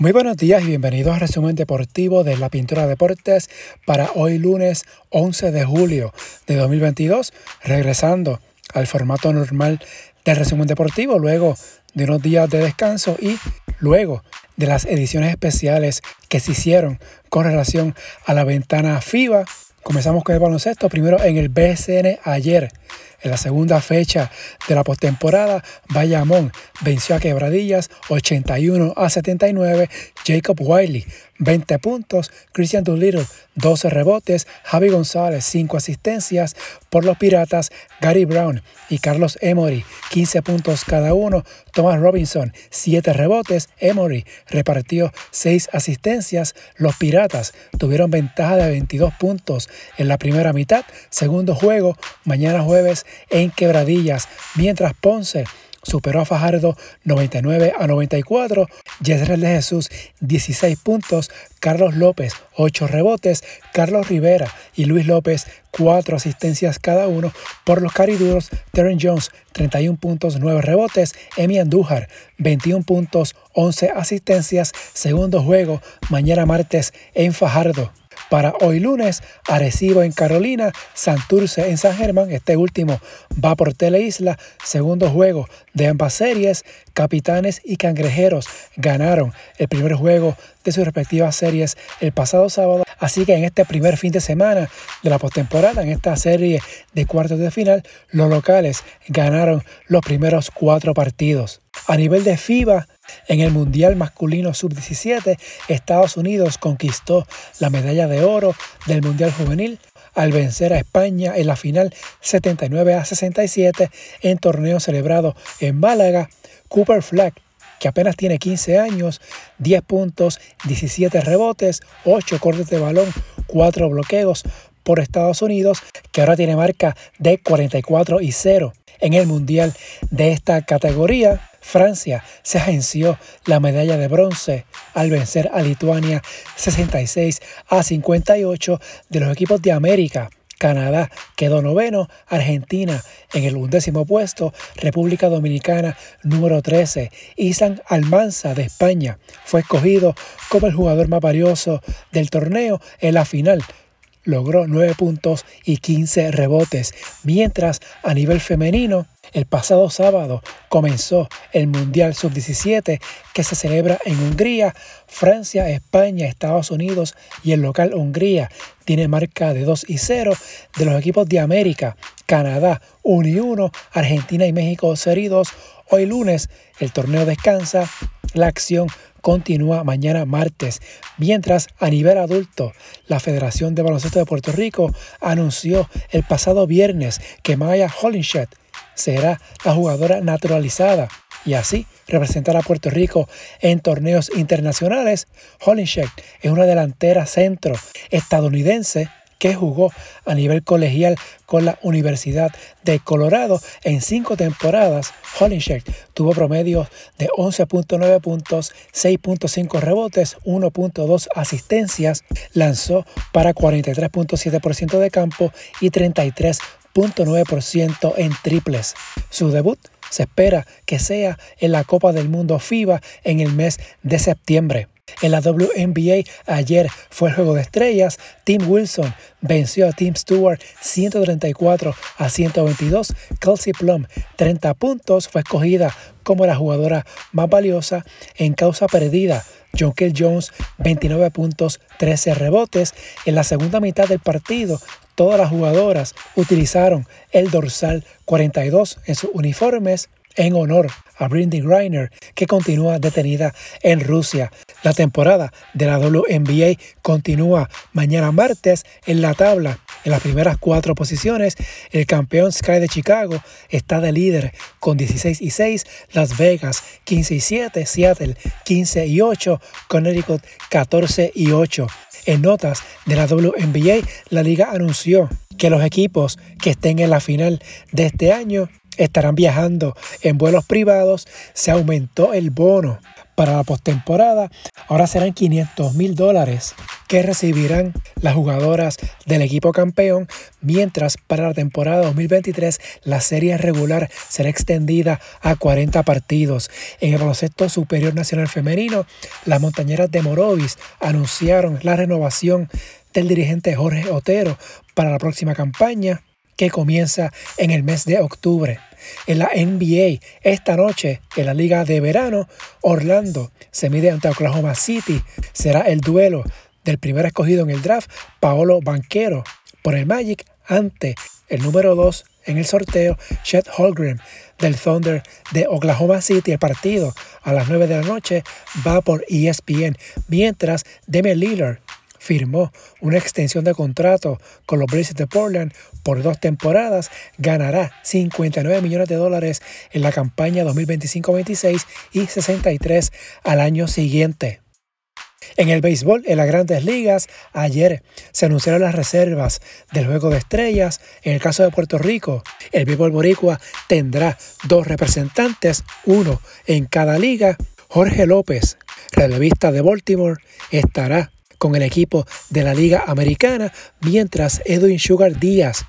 Muy buenos días y bienvenidos al resumen deportivo de la Pintura Deportes para hoy lunes 11 de julio de 2022, regresando al formato normal del resumen deportivo luego de unos días de descanso y luego de las ediciones especiales que se hicieron con relación a la ventana FIBA. Comenzamos con el baloncesto, primero en el BSN ayer. En la segunda fecha de la postemporada, Bayamón venció a Quebradillas 81 a 79. Jacob Wiley 20 puntos, Christian Doolittle 12 rebotes, Javi González 5 asistencias por los Piratas, Gary Brown y Carlos Emory 15 puntos cada uno, Thomas Robinson 7 rebotes, Emory repartió 6 asistencias, los Piratas tuvieron ventaja de 22 puntos en la primera mitad, segundo juego mañana jueves en Quebradillas, mientras Ponce superó a Fajardo 99 a 94, Yesrel de Jesús 16 puntos, Carlos López 8 rebotes, Carlos Rivera y Luis López 4 asistencias cada uno por los cariduros, Terren Jones 31 puntos 9 rebotes, Emi Andújar 21 puntos 11 asistencias, segundo juego mañana martes en Fajardo. Para hoy lunes, Arecibo en Carolina, Santurce en San Germán, este último va por Teleisla, segundo juego de ambas series, Capitanes y Cangrejeros ganaron el primer juego de sus respectivas series el pasado sábado, así que en este primer fin de semana de la postemporada, en esta serie de cuartos de final, los locales ganaron los primeros cuatro partidos. A nivel de FIBA, en el Mundial Masculino Sub-17, Estados Unidos conquistó la medalla de oro del Mundial Juvenil al vencer a España en la final 79 a 67 en torneo celebrado en Málaga. Cooper Flag, que apenas tiene 15 años, 10 puntos, 17 rebotes, 8 cortes de balón, 4 bloqueos por Estados Unidos, que ahora tiene marca de 44 y 0 en el Mundial de esta categoría. Francia se agenció la medalla de bronce al vencer a Lituania 66 a 58 de los equipos de América. Canadá quedó noveno, Argentina en el undécimo puesto, República Dominicana número 13. Isan Almanza de España fue escogido como el jugador más valioso del torneo en la final logró 9 puntos y 15 rebotes, mientras a nivel femenino, el pasado sábado comenzó el Mundial Sub-17 que se celebra en Hungría, Francia, España, Estados Unidos y el local Hungría tiene marca de 2 y 0 de los equipos de América, Canadá 1 y 1, Argentina y México 0 y 2. Hoy lunes el torneo descansa, la acción continúa mañana martes, mientras a nivel adulto la Federación de Baloncesto de Puerto Rico anunció el pasado viernes que Maya Hollinshed será la jugadora naturalizada y así representar a Puerto Rico en torneos internacionales. Hollinshed es una delantera centro estadounidense que jugó a nivel colegial con la Universidad de Colorado en cinco temporadas. Hollinshed tuvo promedios de 11.9 puntos, 6.5 rebotes, 1.2 asistencias, lanzó para 43.7% de campo y 33.9% en triples. Su debut se espera que sea en la Copa del Mundo FIBA en el mes de septiembre. En la WNBA ayer fue el juego de estrellas. Tim Wilson venció a Tim Stewart 134 a 122. Kelsey Plum 30 puntos fue escogida como la jugadora más valiosa en causa perdida. John Kell Jones 29 puntos, 13 rebotes. En la segunda mitad del partido, todas las jugadoras utilizaron el dorsal 42 en sus uniformes en honor a Brindy Griner, que continúa detenida en Rusia. La temporada de la WNBA continúa mañana martes en la tabla. En las primeras cuatro posiciones, el campeón Sky de Chicago está de líder con 16 y 6, Las Vegas 15 y 7, Seattle 15 y 8, Connecticut 14 y 8. En notas de la WNBA, la liga anunció que los equipos que estén en la final de este año estarán viajando en vuelos privados. Se aumentó el bono para la postemporada. Ahora serán 500 mil dólares que recibirán las jugadoras del equipo campeón, mientras para la temporada 2023 la serie regular será extendida a 40 partidos. En el baloncesto superior nacional femenino, las montañeras de Morovis anunciaron la renovación del dirigente Jorge Otero para la próxima campaña que comienza en el mes de octubre. En la NBA, esta noche, en la Liga de Verano, Orlando se mide ante Oklahoma City. Será el duelo del primer escogido en el draft, Paolo Banquero, por el Magic ante el número 2 en el sorteo, Chet Holgren del Thunder de Oklahoma City. El partido a las 9 de la noche va por ESPN, mientras Damian Lillard firmó una extensión de contrato con los Blazers de Portland por dos temporadas, ganará 59 millones de dólares en la campaña 2025-26 y 63 al año siguiente. En el béisbol, en las grandes ligas, ayer se anunciaron las reservas del Juego de Estrellas. En el caso de Puerto Rico, el béisbol boricua tendrá dos representantes, uno en cada liga. Jorge López, relevista de Baltimore, estará con el equipo de la Liga Americana, mientras Edwin Sugar Díaz,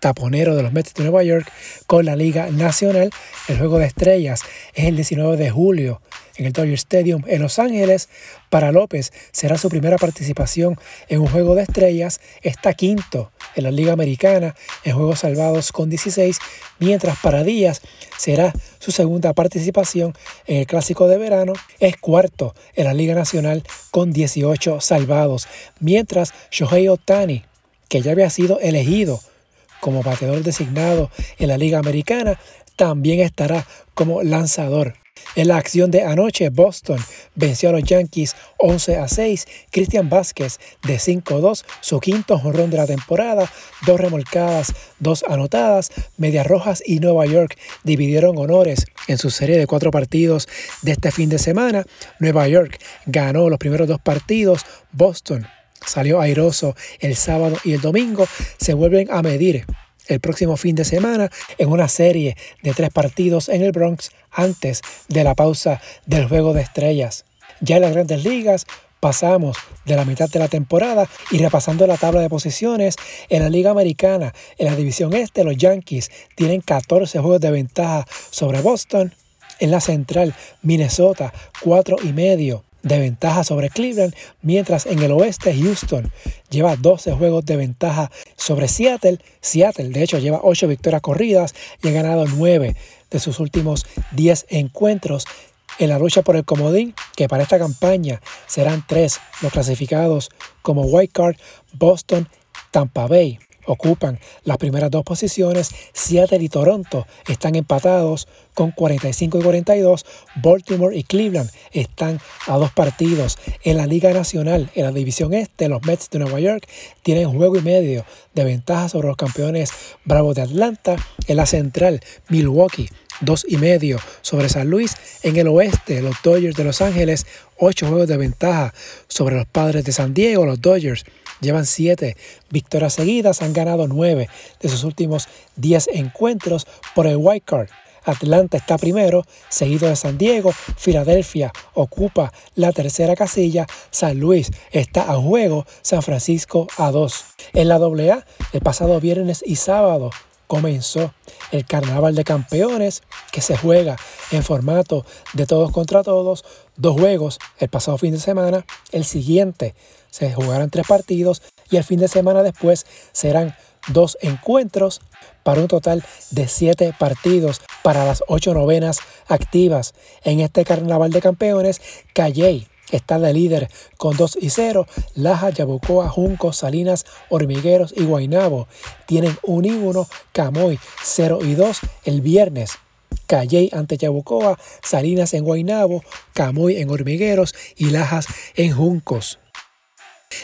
taponero de los Mets de Nueva York, con la Liga Nacional. El Juego de Estrellas es el 19 de julio en el Dodger Stadium en Los Ángeles. Para López será su primera participación en un juego de estrellas, está quinto en la Liga Americana en Juegos Salvados con 16, mientras para Díaz será su segunda participación en el Clásico de Verano, es cuarto en la Liga Nacional con 18 salvados, mientras Shohei Otani, que ya había sido elegido como bateador designado en la Liga Americana, también estará como lanzador. En la acción de anoche, Boston venció a los Yankees 11 a 6. Cristian Vázquez de 5-2, su quinto jonrón de la temporada, dos remolcadas, dos anotadas. Medias Rojas y Nueva York dividieron honores en su serie de cuatro partidos de este fin de semana. Nueva York ganó los primeros dos partidos. Boston salió airoso el sábado y el domingo. Se vuelven a medir el próximo fin de semana en una serie de tres partidos en el Bronx antes de la pausa del Juego de Estrellas. Ya en las grandes ligas pasamos de la mitad de la temporada y repasando la tabla de posiciones en la Liga Americana, en la División Este, los Yankees tienen 14 juegos de ventaja sobre Boston. En la Central, Minnesota, 4 y medio de ventaja sobre Cleveland, mientras en el oeste Houston lleva 12 juegos de ventaja sobre Seattle. Seattle, de hecho, lleva 8 victorias corridas y ha ganado 9 de sus últimos 10 encuentros. En la lucha por el comodín, que para esta campaña serán 3 los clasificados como White Card, Boston, Tampa Bay ocupan las primeras dos posiciones. Seattle y Toronto están empatados con 45 y 42. Baltimore y Cleveland están a dos partidos. En la Liga Nacional, en la División Este, los Mets de Nueva York tienen juego y medio de ventaja sobre los campeones Bravos de Atlanta. En la Central, Milwaukee dos y medio sobre San Luis. En el oeste, los Dodgers de Los Ángeles, ocho juegos de ventaja sobre los Padres de San Diego. Los Dodgers Llevan siete victorias seguidas, han ganado nueve de sus últimos diez encuentros por el White Card. Atlanta está primero, seguido de San Diego. Filadelfia ocupa la tercera casilla. San Luis está a juego. San Francisco a dos. En la AA, el pasado viernes y sábado comenzó el Carnaval de Campeones que se juega en formato de todos contra todos. Dos juegos el pasado fin de semana. El siguiente se jugarán tres partidos y el fin de semana después serán dos encuentros para un total de siete partidos para las ocho novenas activas en este carnaval de campeones. Calley está de líder con 2 y 0. Laja, Yabucoa, Junco, Salinas, Hormigueros y Guainabo tienen 1 y 1. Camoy 0 y 2 el viernes. Calley ante Yabucoa, Salinas en Guainabo, Camoy en Hormigueros y Lajas en Juncos.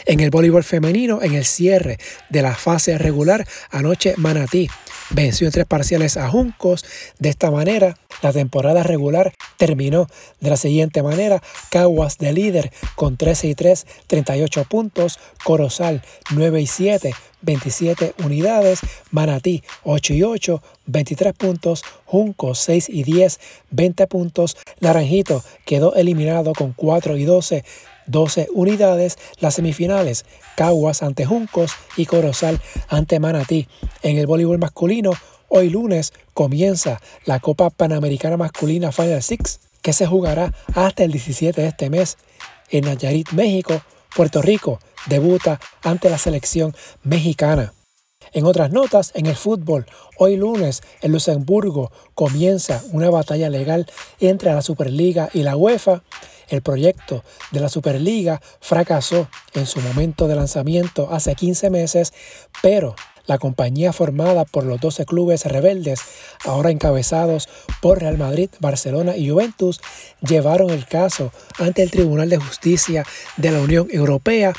En el voleibol femenino, en el cierre de la fase regular, anoche Manatí venció en tres parciales a Juncos. De esta manera, la temporada regular terminó de la siguiente manera. Caguas de líder con 13 y 3, 38 puntos. Corozal 9 y 7, 27 unidades. Manatí 8 y 8, 23 puntos. Juncos 6 y 10, 20 puntos. Naranjito quedó eliminado con 4 y 12, 12 unidades las semifinales, Caguas ante Juncos y Corozal ante Manatí. En el voleibol masculino, hoy lunes comienza la Copa Panamericana Masculina Final Six, que se jugará hasta el 17 de este mes. En Nayarit, México, Puerto Rico debuta ante la selección mexicana. En otras notas, en el fútbol, hoy lunes en Luxemburgo comienza una batalla legal entre la Superliga y la UEFA. El proyecto de la Superliga fracasó en su momento de lanzamiento hace 15 meses, pero la compañía formada por los 12 clubes rebeldes, ahora encabezados por Real Madrid, Barcelona y Juventus, llevaron el caso ante el Tribunal de Justicia de la Unión Europea.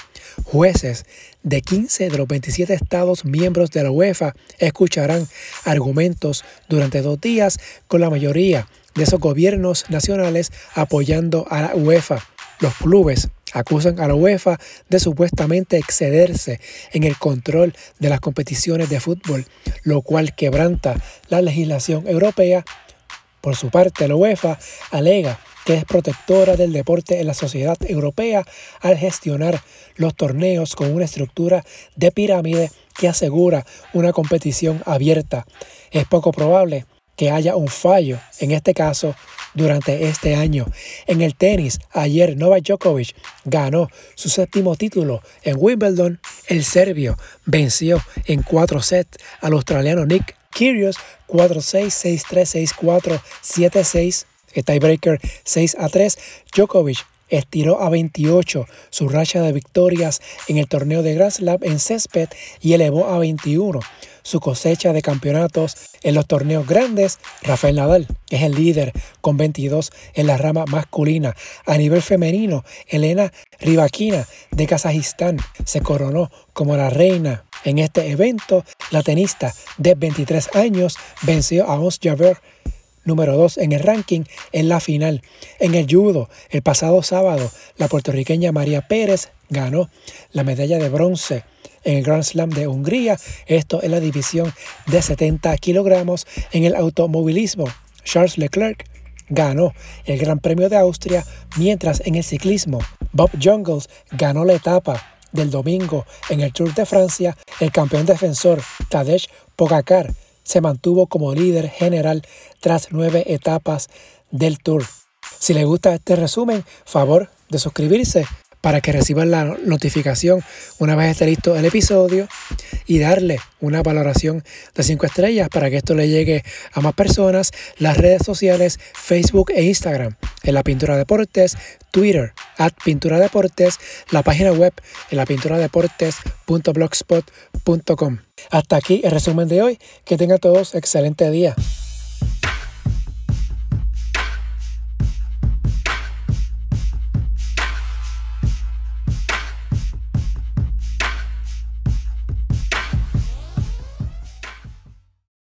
Jueces de 15 de los 27 estados miembros de la UEFA escucharán argumentos durante dos días con la mayoría de esos gobiernos nacionales apoyando a la UEFA. Los clubes acusan a la UEFA de supuestamente excederse en el control de las competiciones de fútbol, lo cual quebranta la legislación europea. Por su parte, la UEFA alega que es protectora del deporte en la sociedad europea al gestionar los torneos con una estructura de pirámide que asegura una competición abierta. Es poco probable que haya un fallo, en este caso, durante este año. En el tenis, ayer Novak Djokovic ganó su séptimo título en Wimbledon. El serbio venció en cuatro sets al australiano Nick Kyrgios 4-6, 6-3, 6-4, 7-6. Tiebreaker 6 a 3. Djokovic estiró a 28 su racha de victorias en el torneo de Grand Slam en césped y elevó a 21 su cosecha de campeonatos en los torneos grandes. Rafael Nadal es el líder con 22 en la rama masculina. A nivel femenino, Elena Rybakina de Kazajistán se coronó como la reina. En este evento, la tenista de 23 años venció a Ons Jabeur número 2 en el ranking en la final. En el judo, el pasado sábado, la puertorriqueña María Pérez ganó la medalla de bronce en el Grand Slam de Hungría, esto en la división de 70 kilogramos. En el automovilismo, Charles Leclerc ganó el Gran Premio de Austria, mientras en el ciclismo, Bob Jungles ganó la etapa del domingo en el Tour de Francia, el campeón defensor Tadej Pogacar se mantuvo como líder general tras nueve etapas del Tour. Si le gusta este resumen, favor de suscribirse para que reciban la notificación una vez esté listo el episodio y darle una valoración de 5 estrellas para que esto le llegue a más personas. Las redes sociales Facebook e Instagram en la Pintura Deportes, Twitter at Pintura Deportes, la página web en la pintura deportes.blogspot.com. Hasta aquí el resumen de hoy. Que tengan todos excelente día.